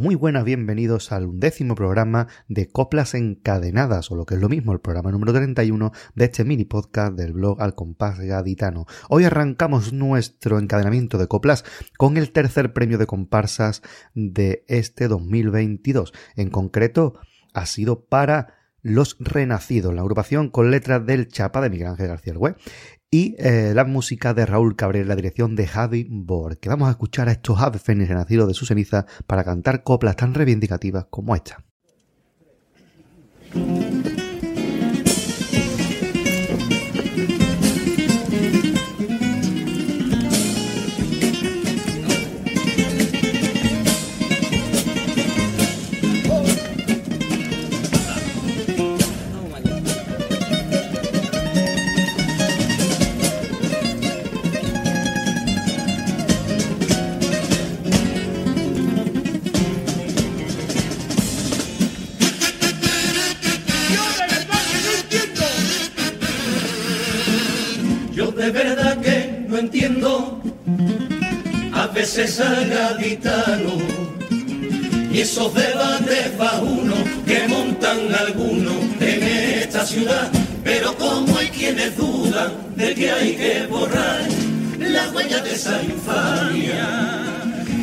muy buenas, bienvenidos al undécimo programa de Coplas Encadenadas, o lo que es lo mismo, el programa número 31 de este mini podcast del blog Al Compás Gaditano. Hoy arrancamos nuestro encadenamiento de coplas con el tercer premio de comparsas de este 2022. En concreto, ha sido para Los Renacidos, la agrupación con letras del Chapa de Miguel Ángel García Web y eh, la música de Raúl Cabrera, la dirección de Javi Borg, que vamos a escuchar a estos aves renacidos de su ceniza para cantar coplas tan reivindicativas como esta. Veces gaditano y esos debates uno que montan algunos en esta ciudad. Pero como hay quienes dudan de que hay que borrar la huella de esa infamia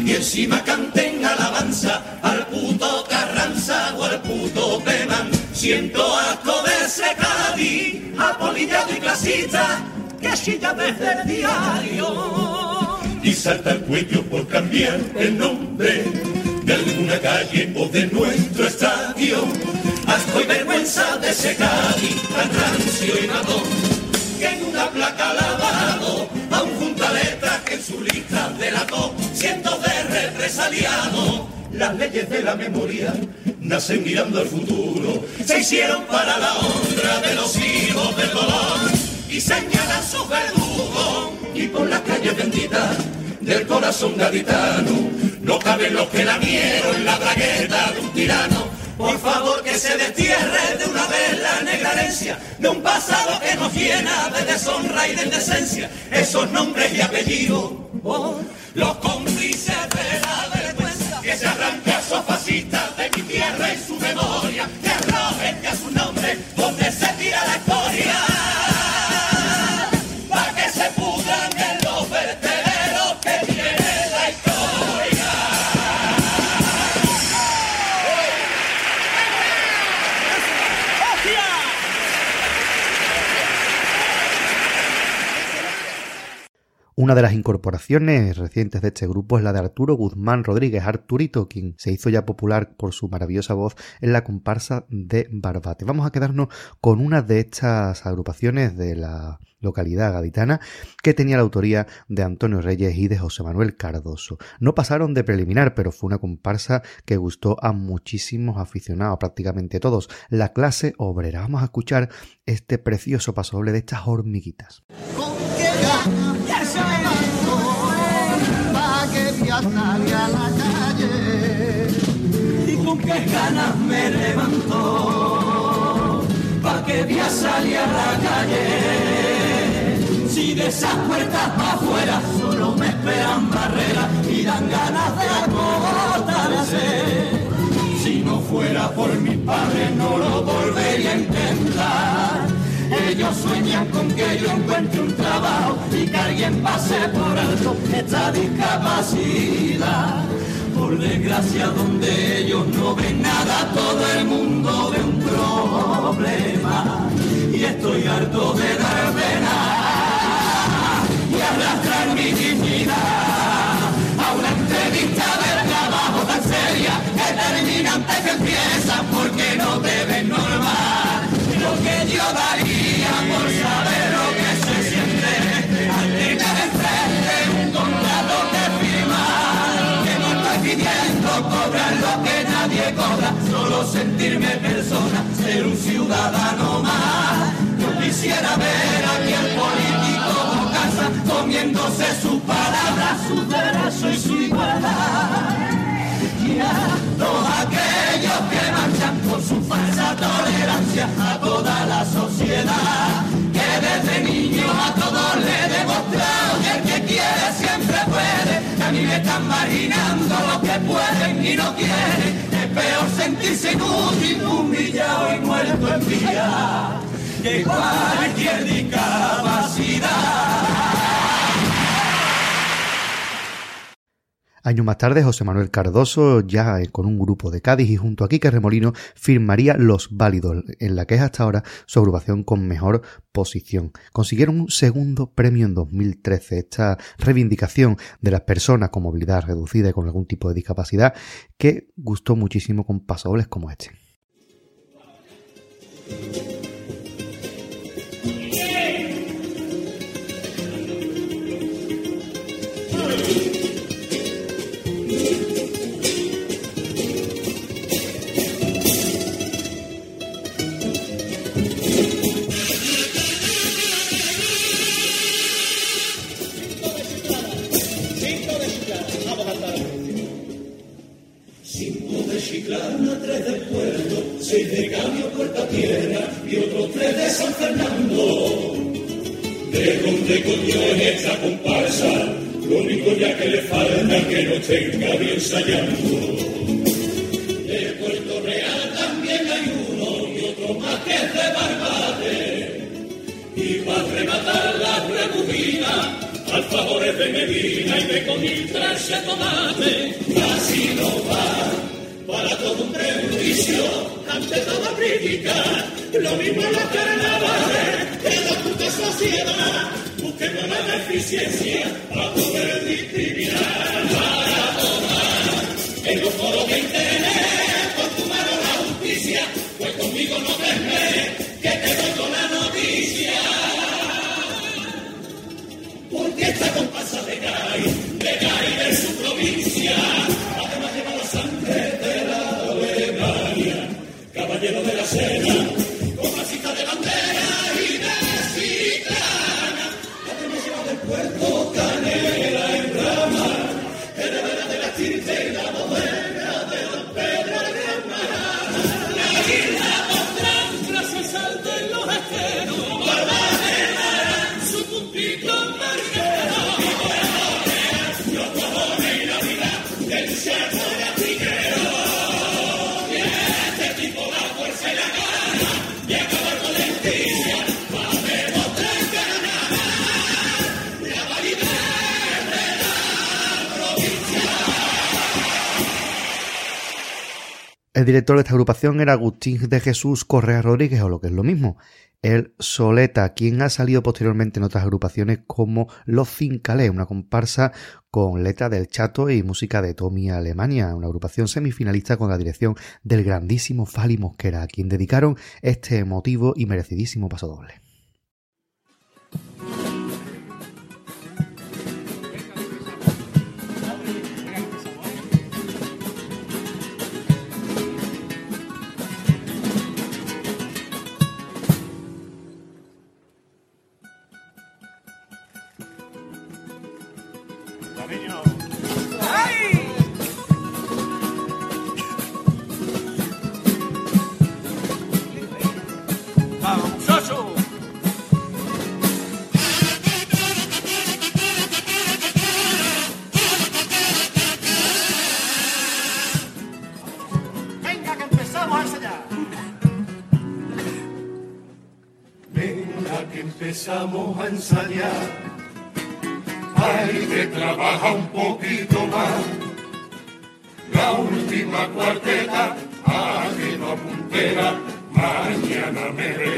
y encima canten alabanza al puto Carranza o al puto Peman. Siento asco de ese Cádiz, apolillado y clasista que chilla desde el diario y salta el cuello por cambiar el nombre de alguna calle o de nuestro estadio. Asco y vergüenza de ese Cádiz tan rancio y matón que en una placa lavado a un junta letras que en su lista delató cientos de represaliados. Las leyes de la memoria nacen mirando al futuro, se hicieron para la honra de los hijos del dolor y señalan sus verdugos y por las calles benditas del corazón gaditano. No caben los que la mieron en la bragueta de un tirano. Por favor que se destierre de una vez la negra herencia de un pasado que nos llena de deshonra y de indecencia. Esos nombres y apellidos, oh, los cómplices de la vergüenza que se arranca a esos fascistas de mi tierra y su memoria, que arrojen a su nombre donde se tira la historia. Una de las incorporaciones recientes de este grupo es la de Arturo Guzmán Rodríguez, Arturito, quien se hizo ya popular por su maravillosa voz en la comparsa de Barbate. Vamos a quedarnos con una de estas agrupaciones de la localidad gaditana que tenía la autoría de Antonio Reyes y de José Manuel Cardoso. No pasaron de preliminar, pero fue una comparsa que gustó a muchísimos aficionados, prácticamente todos. La clase obrera. Vamos a escuchar este precioso pasoble de estas hormiguitas a la calle. Y con qué ganas me levantó pa' que voy a salir a la calle. Si de esas puertas para afuera solo me esperan barreras y dan ganas de acotarse si no fuera por mi padre no lo volvería a intentar ellos sueñan con que yo encuentre un trabajo y que alguien pase por alto esta discapacidad. Por desgracia, donde ellos no ven nada, todo el mundo ve un problema. Y estoy harto de dar pena y arrastrar mi dignidad a una entrevista del trabajo tan seria que termina antes que empieza porque cobra, solo sentirme persona, ser un ciudadano más. Yo quisiera ver aquí al político casa comiéndose sus palabras, su derecho y su igualdad. Y a todos aquellos que marchan por su falsa tolerancia a toda la sociedad desde niño a todos le he demostrado que el que quiere siempre puede. A mí me están marginando los que pueden y no quieren. Peor sentirse inútil, humillado y muerto en vida que cualquier discapacidad. Años más tarde, José Manuel Cardoso, ya con un grupo de Cádiz y junto a Quique Remolino, firmaría Los Válidos, en la que es hasta ahora su agrupación con mejor posición. Consiguieron un segundo premio en 2013. Esta reivindicación de las personas con movilidad reducida y con algún tipo de discapacidad que gustó muchísimo con pasobles como este. Sociedad, busquemos la eficiencia para poder discriminar. para tomar en salta El director de esta agrupación era Agustín de Jesús Correa Rodríguez, o lo que es lo mismo, el Soleta, quien ha salido posteriormente en otras agrupaciones como Los Cincalé, una comparsa con letra del Chato y música de Tommy Alemania, una agrupación semifinalista con la dirección del grandísimo Fali Mosquera, a quien dedicaron este emotivo y merecidísimo paso doble. Empezamos a ensayar. Hay que trabajar un poquito más. La última cuarteta, no puntera, mañana me veo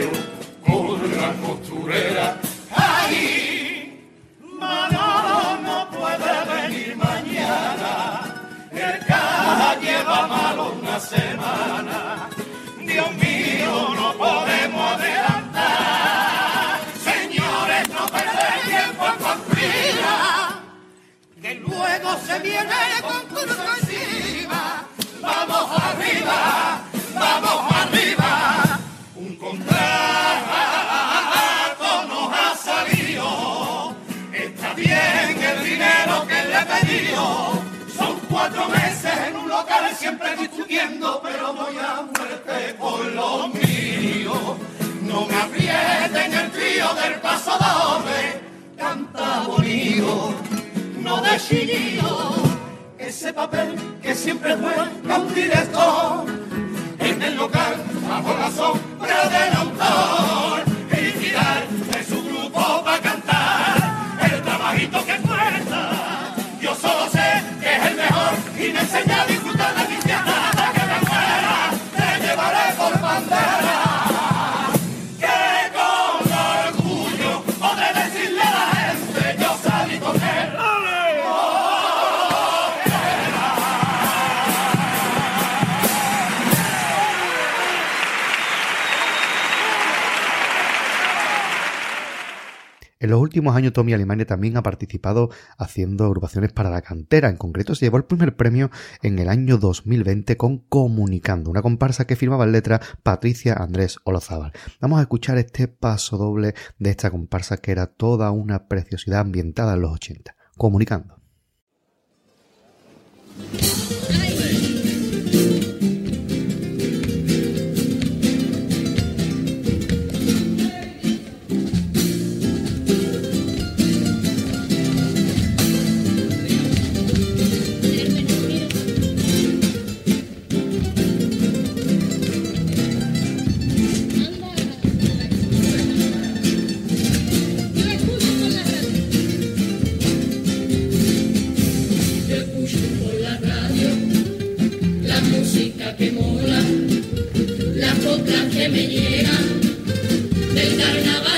se viene con concurso encima. Vamos arriba, vamos arriba. Un contrato nos ha salido. Está bien el dinero que le he pedido. Son cuatro meses en un local siempre discutiendo, pero voy a muerte con lo mío. No me aprieten el trío del paso doble, canta bonito ese papel que siempre fue un director en el local bajo la sombra del autor y tirar En los últimos años Tommy Alemania también ha participado haciendo agrupaciones para la cantera. En concreto se llevó el primer premio en el año 2020 con Comunicando, una comparsa que firmaba en letra Patricia Andrés Olozábal. Vamos a escuchar este paso doble de esta comparsa que era toda una preciosidad ambientada en los 80. Comunicando. Que mola, las coplas que me llegan del carnaval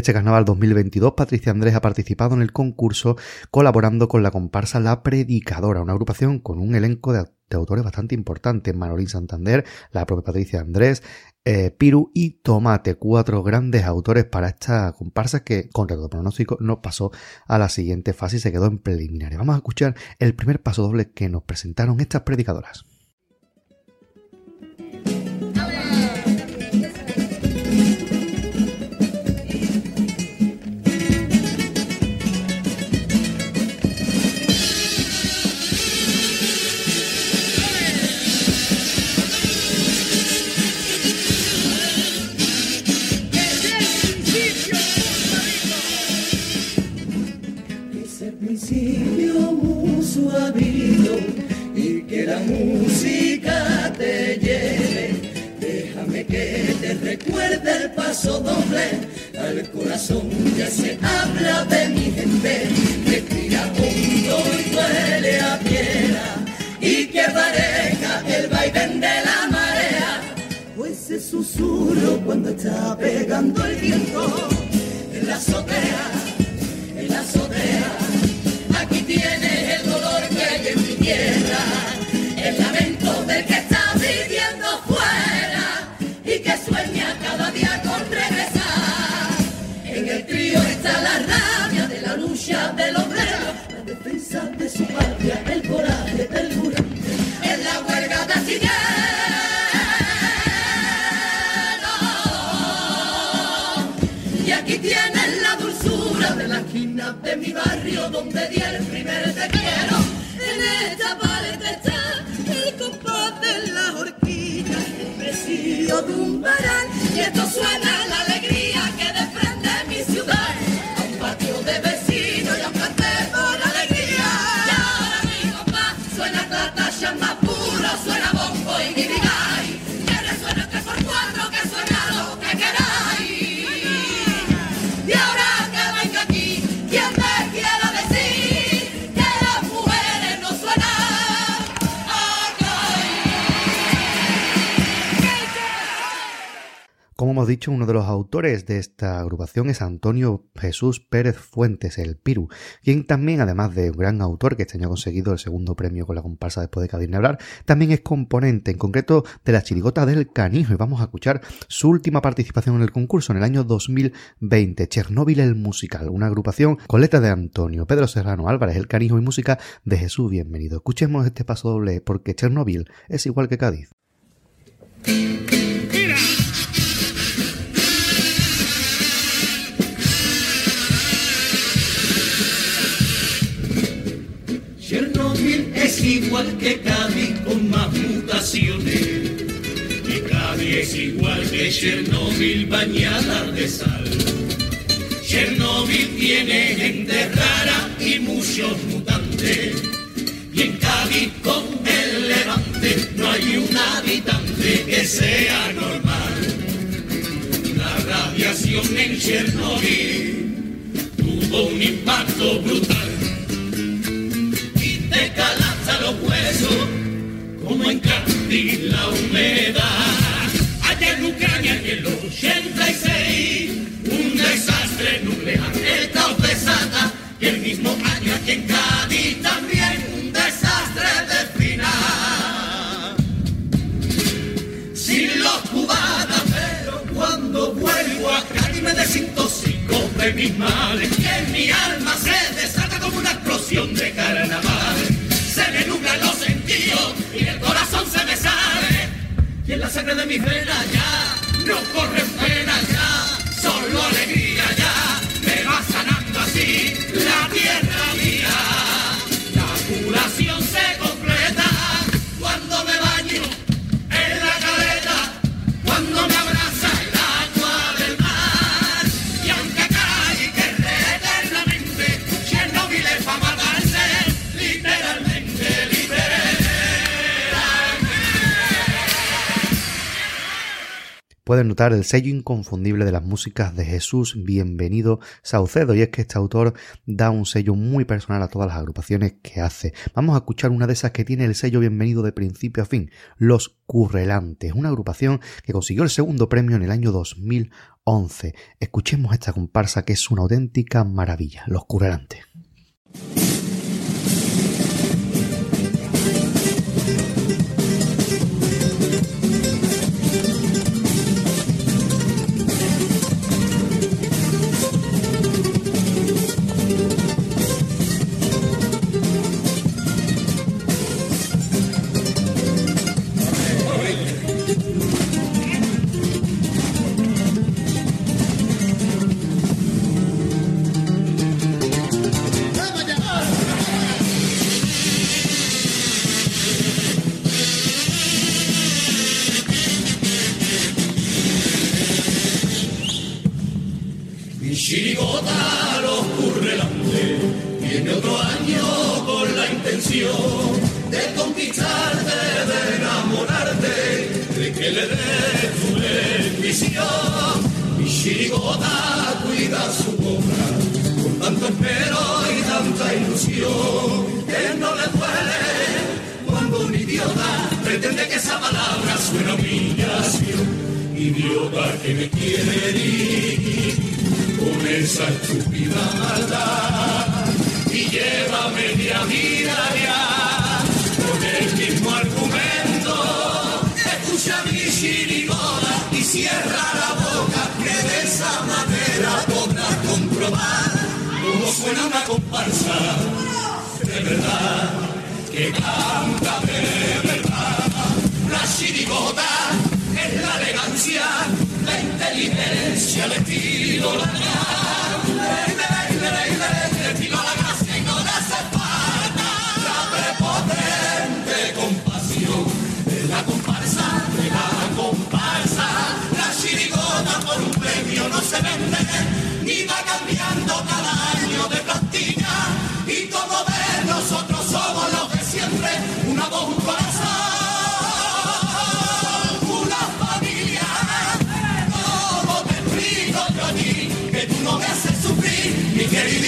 este carnaval 2022, Patricia Andrés ha participado en el concurso colaborando con la comparsa La Predicadora, una agrupación con un elenco de, autores bastante importantes, Manolín Santander, la propia Patricia Andrés, eh, Piru y Tomate, cuatro grandes autores para esta comparsa que, contra todo pronóstico, no pasó a la siguiente fase y se quedó en preliminares. Vamos a escuchar el primer paso doble que nos presentaron estas predicadoras. La música te lleve. Déjame que te recuerde el paso doble al corazón ya se habla de mi gente. Respira hondo y duele a piedra y que pareja el vaivén de la marea. Pues ese susurro cuando está pegando el viento en la azotea en la azotea. Aquí tienes el dolor que hay en mi tierra, de mi barrio donde di el primer te quiero. En esta paleta está el compás de la horquilla, el presidio de un varal y esto suena dicho, uno de los autores de esta agrupación es Antonio Jesús Pérez Fuentes, el Piru, quien también, además de un gran autor que este año ha conseguido el segundo premio con la comparsa después de Cadine hablar, también es componente, en concreto, de la chirigota del Canijo. Y vamos a escuchar su última participación en el concurso en el año 2020, Chernóbil el Musical, una agrupación con letras de Antonio, Pedro Serrano Álvarez, el Canijo y música de Jesús Bienvenido. Escuchemos este paso doble porque Chernóbil es igual que Cádiz. Que Cádiz con más mutaciones. Y Cádiz es igual que Chernobyl bañada de sal. Chernobyl tiene gente rara y muchos mutantes. Y en Cádiz con el levante no hay un habitante que sea normal. La radiación en Chernobyl tuvo un impacto brutal los huesos, como en Cádiz la humedad. Allá en Ucrania en el 86, un desastre nuclear, caos desata, y el mismo año aquí en Cádiz también un desastre de final. Sin los cubanos, pero cuando vuelvo a Cádiz me desintoxico de mis males, que mi alma se desata como una explosión de carnaval. Corazón se me sale. Y en la sangre de mis venas ya no corre pena ya, solo alegría ya. Me va sanando así la tierra mía. Pueden notar el sello inconfundible de las músicas de Jesús Bienvenido Saucedo y es que este autor da un sello muy personal a todas las agrupaciones que hace. Vamos a escuchar una de esas que tiene el sello Bienvenido de principio a fin, Los Currelantes, una agrupación que consiguió el segundo premio en el año 2011. Escuchemos esta comparsa que es una auténtica maravilla, Los Currelantes. De conquistarte, de enamorarte, de que le des tu bendición. Mi chirigota cuida su obra con tanto espero y tanta ilusión que no le duele cuando un idiota pretende que esa palabra suena humillación. Idiota que me quiere herir con esa estúpida maldad y lleva media vida ya con el mismo argumento. Escucha mi chirigota y cierra la boca que de esa manera podrás comprobar cómo suena una comparsa de verdad que canta de verdad. La chirigota es la elegancia, la inteligencia, el estilo, la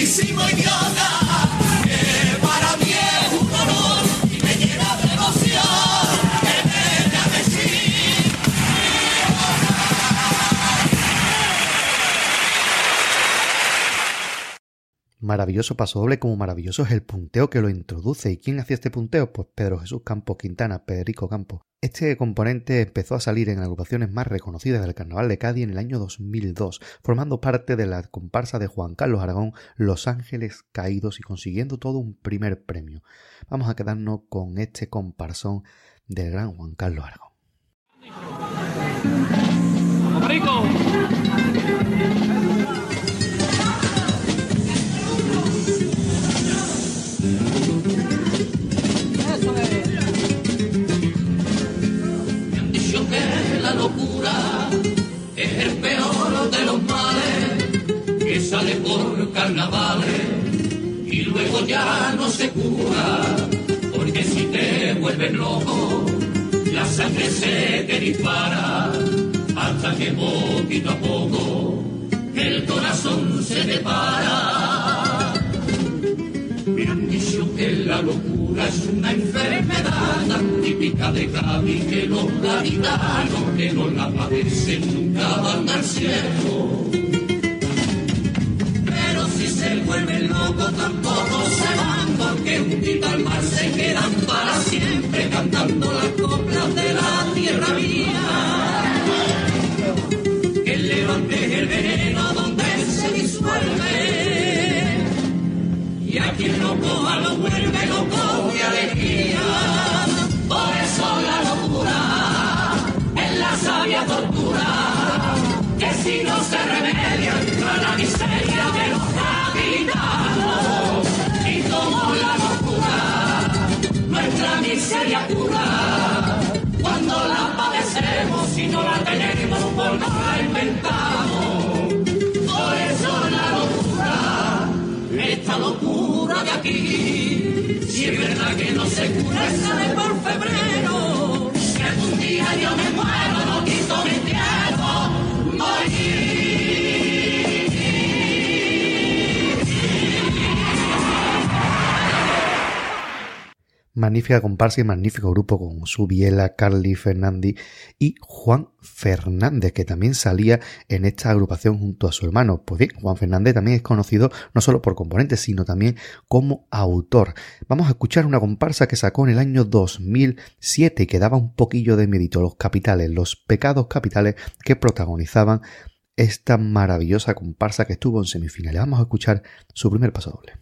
mi queridísimo Maravilloso paso doble como maravilloso es el punteo que lo introduce. ¿Y quién hacía este punteo? Pues Pedro Jesús Campos Quintana, Pedrico Campos. Este componente empezó a salir en agrupaciones más reconocidas del Carnaval de Cádiz en el año 2002, formando parte de la comparsa de Juan Carlos Aragón, Los Ángeles Caídos y consiguiendo todo un primer premio. Vamos a quedarnos con este comparsón del gran Juan Carlos Aragón. Carnavales y luego ya no se cura, porque si te vuelves loco, la sangre se te dispara, hasta que poquito a poco el corazón se te para. Me que la locura es una enfermedad tan típica de Cádiz que los gaditanos que no la padecen nunca van al cielo. Locos tampoco se van porque un tito al mar se quedan para siempre cantando las coplas de la tierra mía. Que levante el veneno donde se disuelve y a quien lo coja lo vuelve loco de alegría. Por eso la locura es la sabia tortura, que si no se aquí. Si es verdad que no se cura, sale por febrero. Que algún día yo me Magnífica comparsa y magnífico grupo con su Biela, Carly Fernández y Juan Fernández, que también salía en esta agrupación junto a su hermano. Pues bien, Juan Fernández también es conocido no solo por componentes, sino también como autor. Vamos a escuchar una comparsa que sacó en el año 2007 y que daba un poquillo de mérito los capitales, los pecados capitales que protagonizaban esta maravillosa comparsa que estuvo en semifinales. Vamos a escuchar su primer paso doble.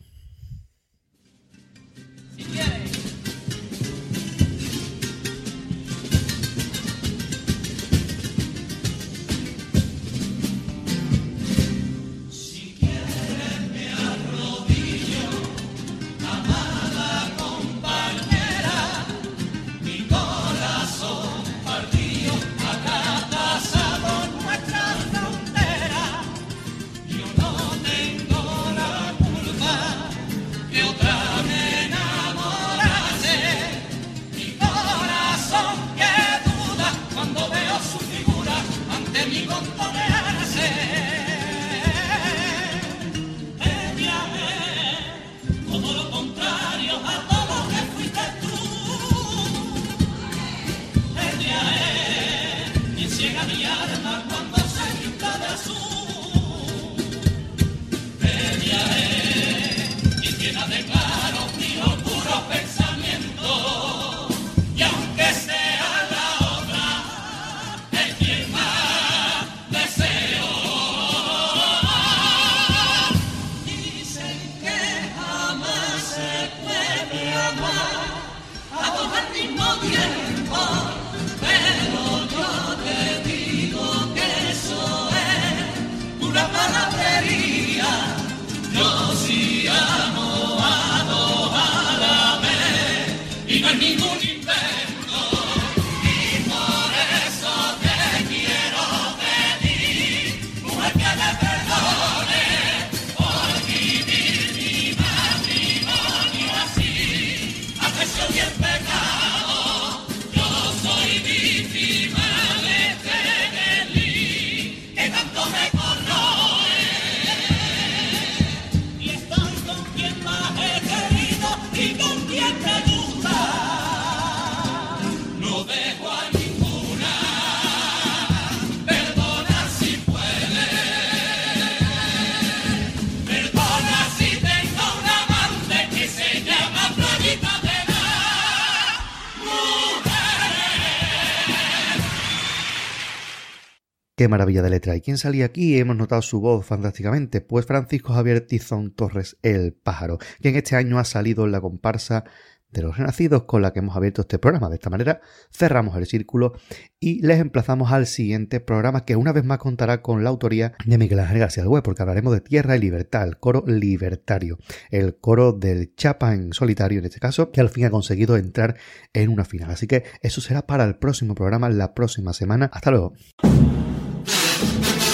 Qué maravilla de letra. ¿Y quién salía aquí? Hemos notado su voz fantásticamente. Pues Francisco Javier Tizón Torres, el pájaro, quien este año ha salido en la comparsa de los renacidos con la que hemos abierto este programa. De esta manera cerramos el círculo y les emplazamos al siguiente programa que una vez más contará con la autoría de Miguel Ángel García Web, porque hablaremos de Tierra y Libertad, el coro libertario, el coro del Chapa en solitario en este caso, que al fin ha conseguido entrar en una final. Así que eso será para el próximo programa la próxima semana. Hasta luego. Thank you.